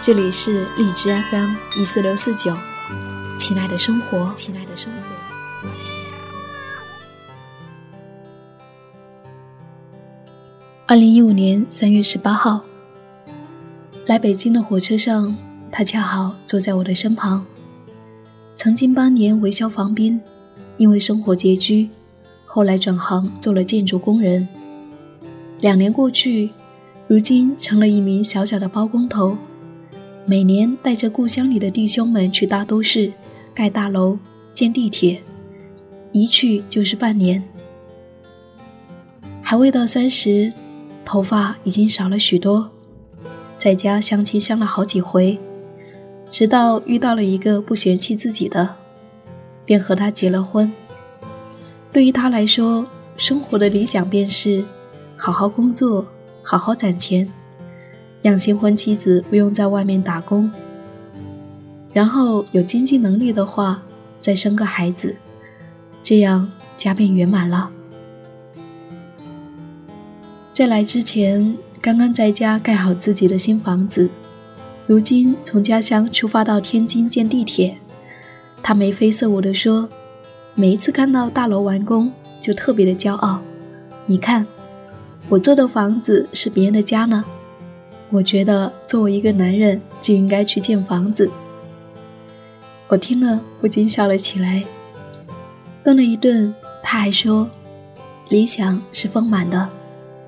这里是荔枝 FM 一四六四九，亲爱的生活，亲爱的生活。二零一五年三月十八号，来北京的火车上，他恰好坐在我的身旁。曾经八年为消防兵，因为生活拮据，后来转行做了建筑工人。两年过去，如今成了一名小小的包工头。每年带着故乡里的弟兄们去大都市盖大楼、建地铁，一去就是半年。还未到三十，头发已经少了许多，在家相亲相了好几回，直到遇到了一个不嫌弃自己的，便和他结了婚。对于他来说，生活的理想便是好好工作，好好攒钱。让新婚妻子不用在外面打工，然后有经济能力的话，再生个孩子，这样家便圆满了。在来之前，刚刚在家盖好自己的新房子，如今从家乡出发到天津建地铁，他眉飞色舞地说：“每一次看到大楼完工，就特别的骄傲。你看，我做的房子是别人的家呢。”我觉得作为一个男人就应该去建房子。我听了不禁笑了起来。顿了一顿，他还说：“理想是丰满的，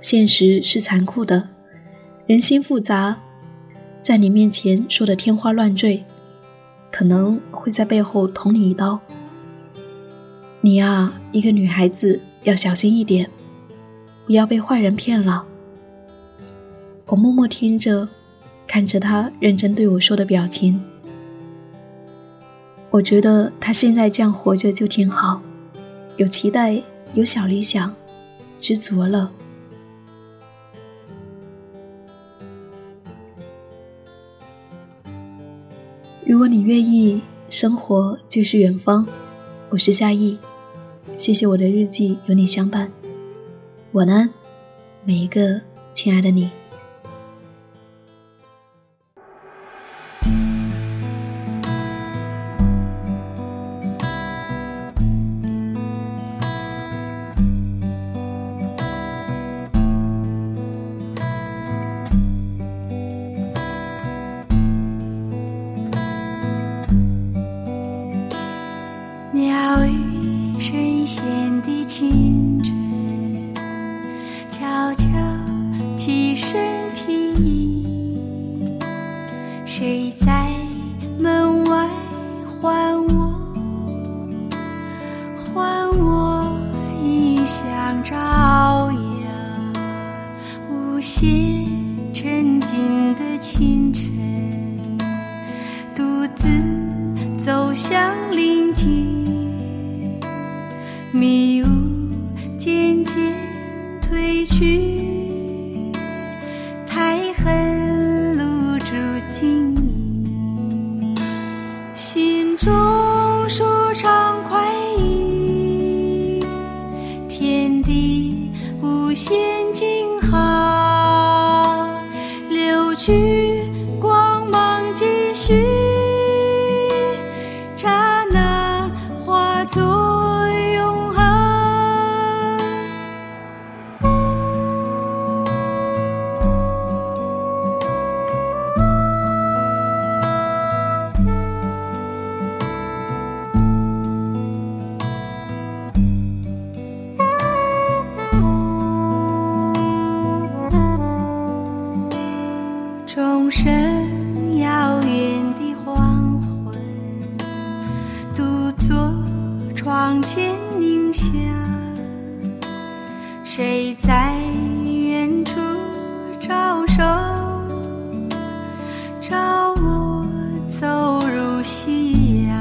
现实是残酷的，人心复杂，在你面前说的天花乱坠，可能会在背后捅你一刀。你啊，一个女孩子要小心一点，不要被坏人骗了。”我默默听着，看着他认真对我说的表情。我觉得他现在这样活着就挺好，有期待，有小理想，知足了。如果你愿意，生活就是远方。我是夏意，谢谢我的日记有你相伴。晚安，每一个亲爱的你。身披衣，谁在门外唤我？唤我一向朝阳，无限沉静的清晨，独自走向林间，迷雾渐渐褪去。珠晶莹，心中舒畅快意，天地无限静窗前凝想，谁在远处招手，朝我走入夕阳，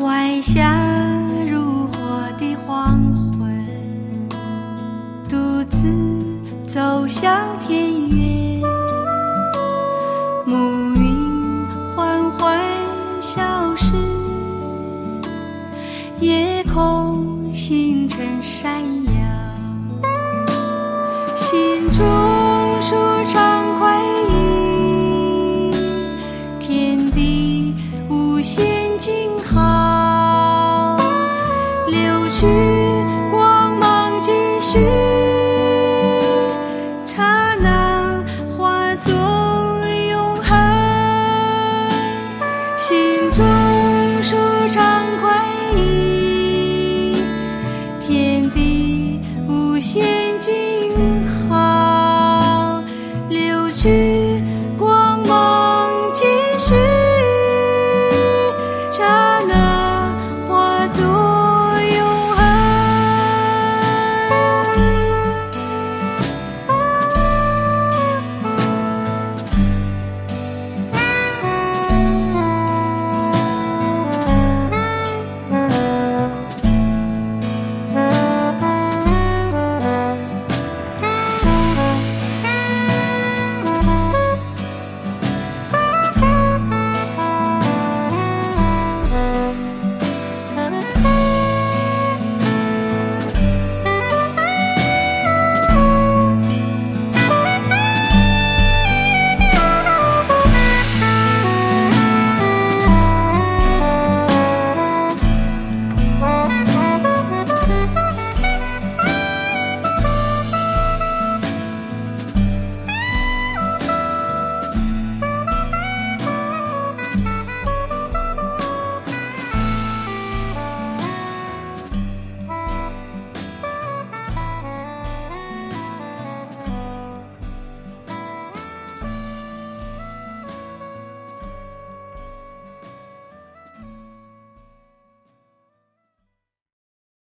晚霞如火的黄昏，独自走向田园，暮云缓缓消失。山